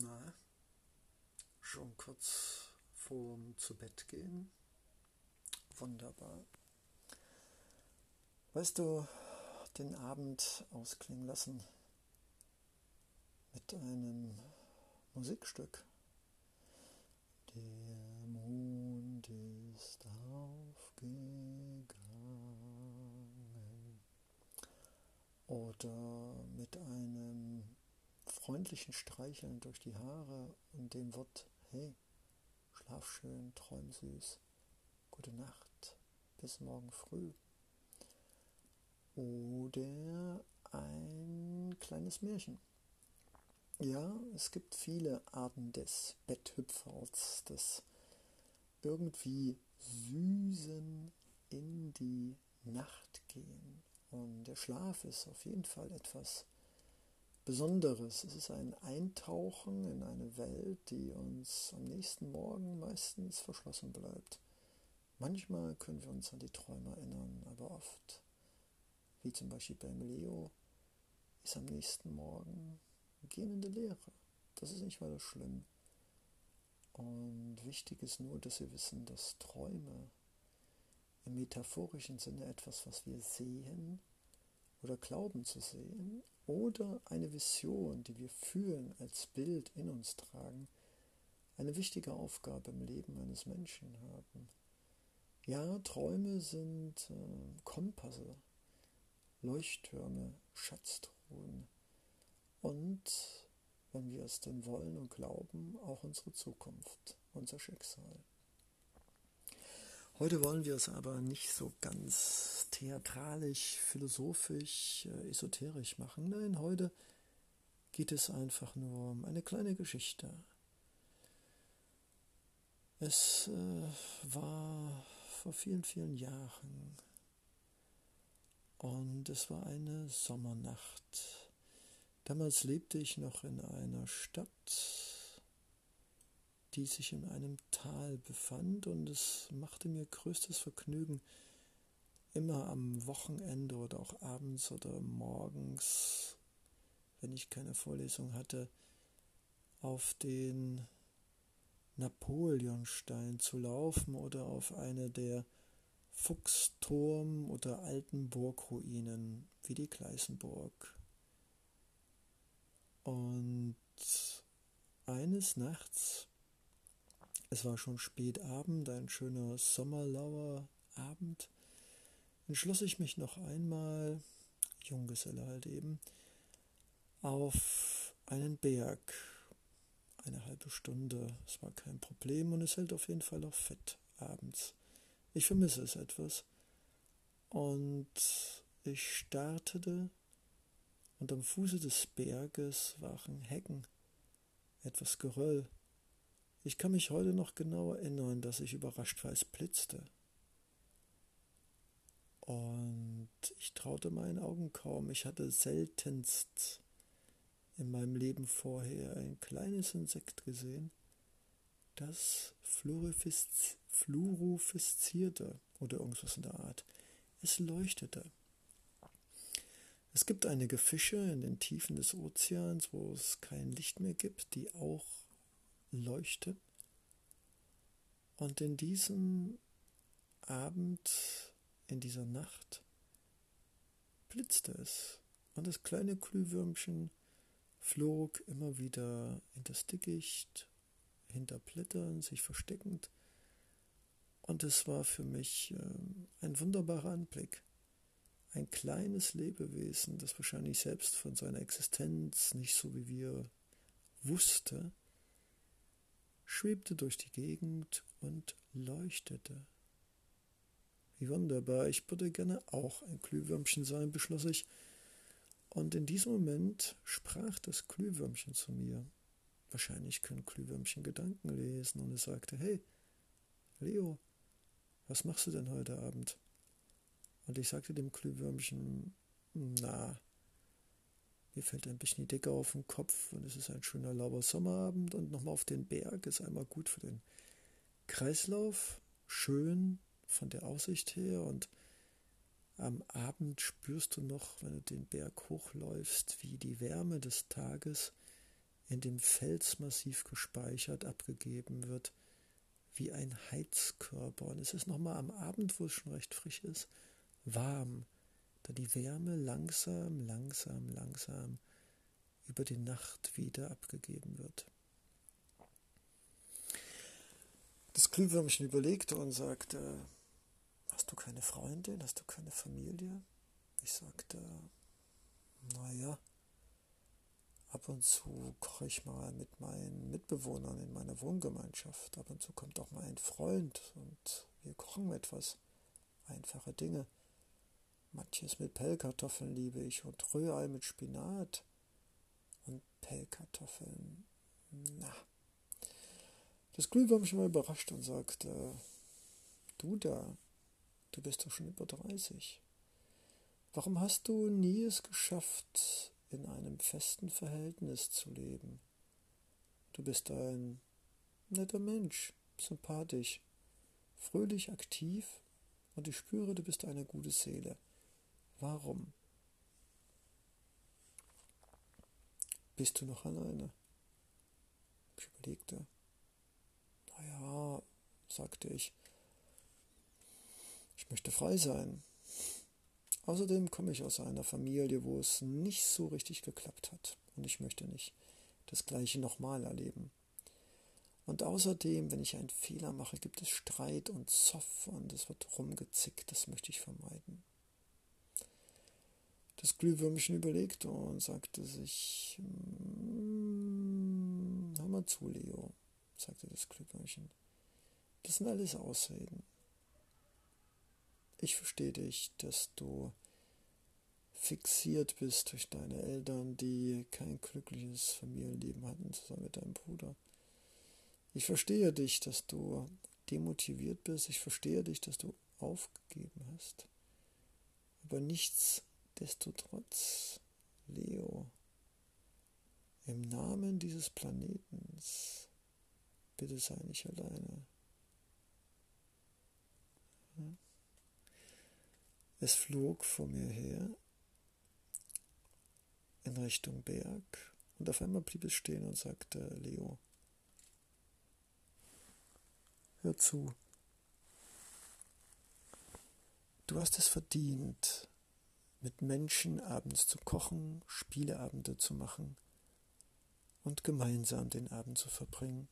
Na, schon kurz vorm zu Bett gehen? Wunderbar. Weißt du, den Abend ausklingen lassen mit einem Musikstück. Der Mond ist aufgegangen. Oder freundlichen Streicheln durch die Haare und dem Wort Hey, schlaf schön, träum süß, gute Nacht, bis morgen früh. Oder ein kleines Märchen. Ja, es gibt viele Arten des Betthüpferts, des irgendwie süßen in die Nacht gehen. Und der Schlaf ist auf jeden Fall etwas Besonderes. Es ist ein Eintauchen in eine Welt, die uns am nächsten Morgen meistens verschlossen bleibt. Manchmal können wir uns an die Träume erinnern, aber oft, wie zum Beispiel beim Leo, ist am nächsten Morgen gehende Leere. Das ist nicht weiter schlimm. Und wichtig ist nur, dass wir wissen, dass Träume im metaphorischen Sinne etwas, was wir sehen oder glauben zu sehen oder eine Vision, die wir fühlen, als Bild in uns tragen, eine wichtige Aufgabe im Leben eines Menschen haben. Ja, Träume sind äh, Kompasse, Leuchttürme, Schatztruhen und, wenn wir es denn wollen und glauben, auch unsere Zukunft, unser Schicksal. Heute wollen wir es aber nicht so ganz theatralisch, philosophisch, äh, esoterisch machen. Nein, heute geht es einfach nur um eine kleine Geschichte. Es äh, war vor vielen, vielen Jahren und es war eine Sommernacht. Damals lebte ich noch in einer Stadt, die sich in einem Tal befand, und es machte mir größtes Vergnügen, immer am Wochenende oder auch abends oder morgens, wenn ich keine Vorlesung hatte, auf den Napoleonstein zu laufen oder auf eine der Fuchsturm oder alten Burgruinen wie die Gleißenburg. Und eines Nachts es war schon spät Abend, ein schöner sommerlauer Abend. Entschloss ich mich noch einmal, Junggeselle halt eben, auf einen Berg. Eine halbe Stunde, es war kein Problem und es hält auf jeden Fall auch fett abends. Ich vermisse es etwas. Und ich startete und am Fuße des Berges waren Hecken, etwas Geröll. Ich kann mich heute noch genau erinnern, dass ich überrascht war, es blitzte. Und ich traute meinen Augen kaum. Ich hatte seltenst in meinem Leben vorher ein kleines Insekt gesehen, das fluoreszierte oder irgendwas in der Art. Es leuchtete. Es gibt einige Fische in den Tiefen des Ozeans, wo es kein Licht mehr gibt, die auch leuchte. Und in diesem Abend, in dieser Nacht, blitzte es. Und das kleine Glühwürmchen flog immer wieder in das Dickicht, hinter Blättern, sich versteckend. Und es war für mich äh, ein wunderbarer Anblick. Ein kleines Lebewesen, das wahrscheinlich selbst von seiner Existenz nicht so wie wir wusste, schwebte durch die Gegend und leuchtete. Wie wunderbar, ich würde gerne auch ein Glühwürmchen sein, beschloss ich, und in diesem Moment sprach das Glühwürmchen zu mir. Wahrscheinlich können Glühwürmchen Gedanken lesen, und es sagte, hey, Leo, was machst du denn heute Abend? Und ich sagte dem Glühwürmchen, na, mir fällt ein bisschen die Decke auf den Kopf und es ist ein schöner lauer Sommerabend und nochmal auf den Berg ist einmal gut für den Kreislauf. Schön von der Aussicht her und am Abend spürst du noch, wenn du den Berg hochläufst, wie die Wärme des Tages in dem Felsmassiv gespeichert, abgegeben wird, wie ein Heizkörper. Und es ist nochmal am Abend, wo es schon recht frisch ist, warm, da die Wärme langsam, langsam, langsam über die Nacht wieder abgegeben wird. Das Glühwürmchen überlegte und sagte, hast du keine Freundin, hast du keine Familie? Ich sagte, naja, ab und zu koche ich mal mit meinen Mitbewohnern in meiner Wohngemeinschaft. Ab und zu kommt auch mal ein Freund und wir kochen etwas. Einfache Dinge. Manches mit Pellkartoffeln liebe ich und Rührei mit Spinat und Pellkartoffeln. Na. Das Glühwürmchen war überrascht und sagte, du da, du bist doch schon über 30. Warum hast du nie es geschafft, in einem festen Verhältnis zu leben? Du bist ein netter Mensch, sympathisch, fröhlich aktiv und ich spüre, du bist eine gute Seele. Warum? Bist du noch alleine? Ich überlegte. Naja, sagte ich, ich möchte frei sein. Außerdem komme ich aus einer Familie, wo es nicht so richtig geklappt hat. Und ich möchte nicht das gleiche nochmal erleben. Und außerdem, wenn ich einen Fehler mache, gibt es Streit und Zoff und es wird rumgezickt. Das möchte ich vermeiden. Das Glühwürmchen überlegte und sagte sich, hm, hör mal zu, Leo, sagte das Glühwürmchen. Das sind alles Ausreden. Ich verstehe dich, dass du fixiert bist durch deine Eltern, die kein glückliches Familienleben hatten, zusammen mit deinem Bruder. Ich verstehe dich, dass du demotiviert bist. Ich verstehe dich, dass du aufgegeben hast. Aber nichts Nichtsdestotrotz, Leo, im Namen dieses Planetens, bitte sei nicht alleine. Es flog vor mir her in Richtung Berg und auf einmal blieb es stehen und sagte, Leo, hör zu. Du hast es verdient, mit Menschen abends zu kochen, Spieleabende zu machen und gemeinsam den Abend zu verbringen.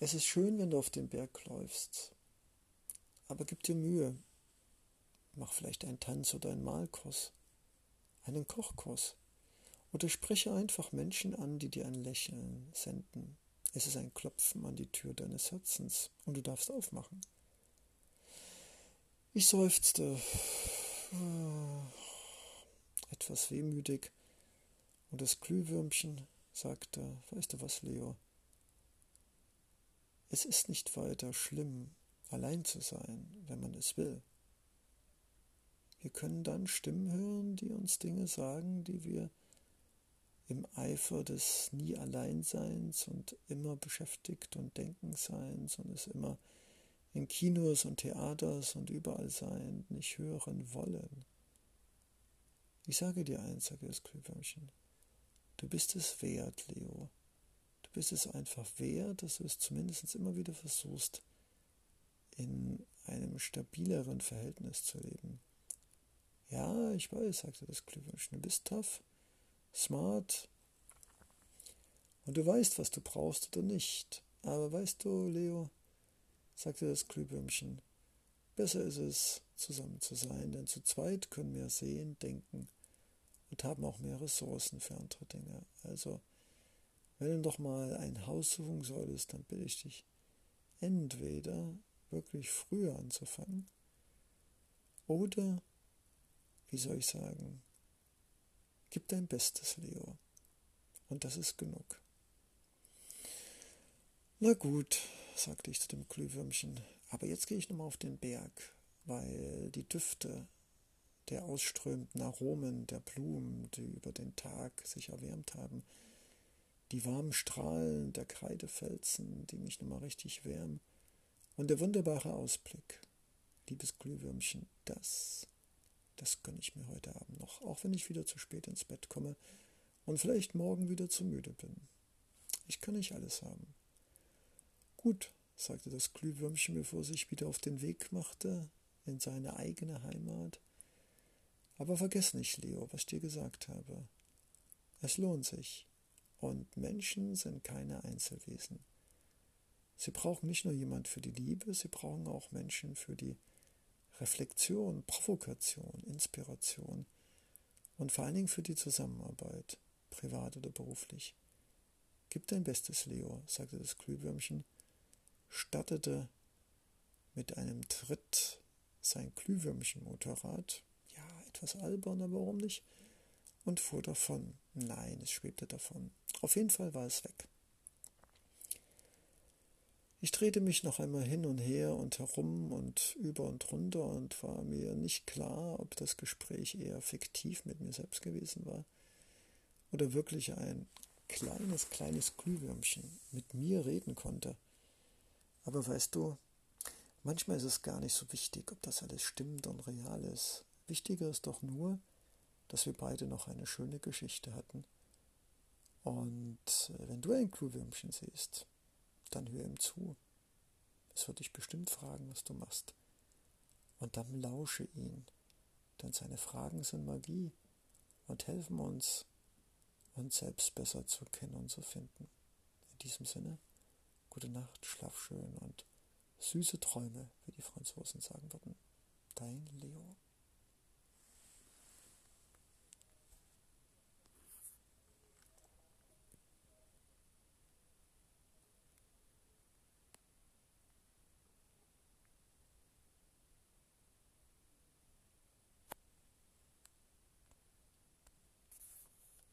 Es ist schön, wenn du auf den Berg läufst, aber gib dir Mühe. Mach vielleicht einen Tanz oder einen Malkurs, einen Kochkurs oder spreche einfach Menschen an, die dir ein Lächeln senden. Es ist ein Klopfen an die Tür deines Herzens und du darfst aufmachen. Ich seufzte etwas wehmütig, und das Glühwürmchen sagte, weißt du was, Leo, es ist nicht weiter schlimm, allein zu sein, wenn man es will. Wir können dann Stimmen hören, die uns Dinge sagen, die wir im Eifer des nie Alleinseins und immer beschäftigt und Denkenseins und es immer in Kinos und Theaters und überall sein, nicht hören wollen. Ich sage dir eins, sage das Glühwürmchen, du bist es wert, Leo. Du bist es einfach wert, dass du es zumindest immer wieder versuchst, in einem stabileren Verhältnis zu leben. Ja, ich weiß, sagte das Glühwürmchen, du bist tough, smart und du weißt, was du brauchst oder nicht. Aber weißt du, Leo, sagte das Glühwürmchen. Besser ist es, zusammen zu sein, denn zu zweit können wir sehen, denken und haben auch mehr Ressourcen für andere Dinge. Also, wenn du doch mal ein Haus suchen solltest, dann bitte ich dich, entweder wirklich früher anzufangen oder, wie soll ich sagen, gib dein Bestes, Leo. Und das ist genug. Na gut, sagte ich zu dem Glühwürmchen, aber jetzt gehe ich nochmal auf den Berg, weil die Düfte der ausströmenden Aromen der Blumen, die über den Tag sich erwärmt haben, die warmen Strahlen der Kreidefelsen, die mich nochmal richtig wärmen, und der wunderbare Ausblick, liebes Glühwürmchen, das, das gönne ich mir heute Abend noch, auch wenn ich wieder zu spät ins Bett komme und vielleicht morgen wieder zu müde bin. Ich kann nicht alles haben. Gut, sagte das Glühwürmchen, bevor sich wieder auf den Weg machte in seine eigene Heimat. Aber vergiss nicht, Leo, was ich dir gesagt habe. Es lohnt sich. Und Menschen sind keine Einzelwesen. Sie brauchen nicht nur jemand für die Liebe, sie brauchen auch Menschen für die Reflexion, Provokation, Inspiration und vor allen Dingen für die Zusammenarbeit, privat oder beruflich. Gib dein Bestes, Leo, sagte das Glühwürmchen, stattete mit einem Tritt sein Glühwürmchen-Motorrad, ja, etwas albern, aber warum nicht, und fuhr davon. Nein, es schwebte davon. Auf jeden Fall war es weg. Ich drehte mich noch einmal hin und her und herum und über und runter und war mir nicht klar, ob das Gespräch eher fiktiv mit mir selbst gewesen war oder wirklich ein kleines, kleines Glühwürmchen mit mir reden konnte. Aber weißt du, manchmal ist es gar nicht so wichtig, ob das alles stimmt und real ist. Wichtiger ist doch nur, dass wir beide noch eine schöne Geschichte hatten. Und äh, wenn du ein Glühwürmchen siehst, dann hör ihm zu. Es wird dich bestimmt fragen, was du machst. Und dann lausche ihn, denn seine Fragen sind Magie und helfen uns, uns selbst besser zu kennen und zu finden. In diesem Sinne, gute Nacht, schlaf schön und süße Träume, wie die Franzosen sagen würden. Dein Leo.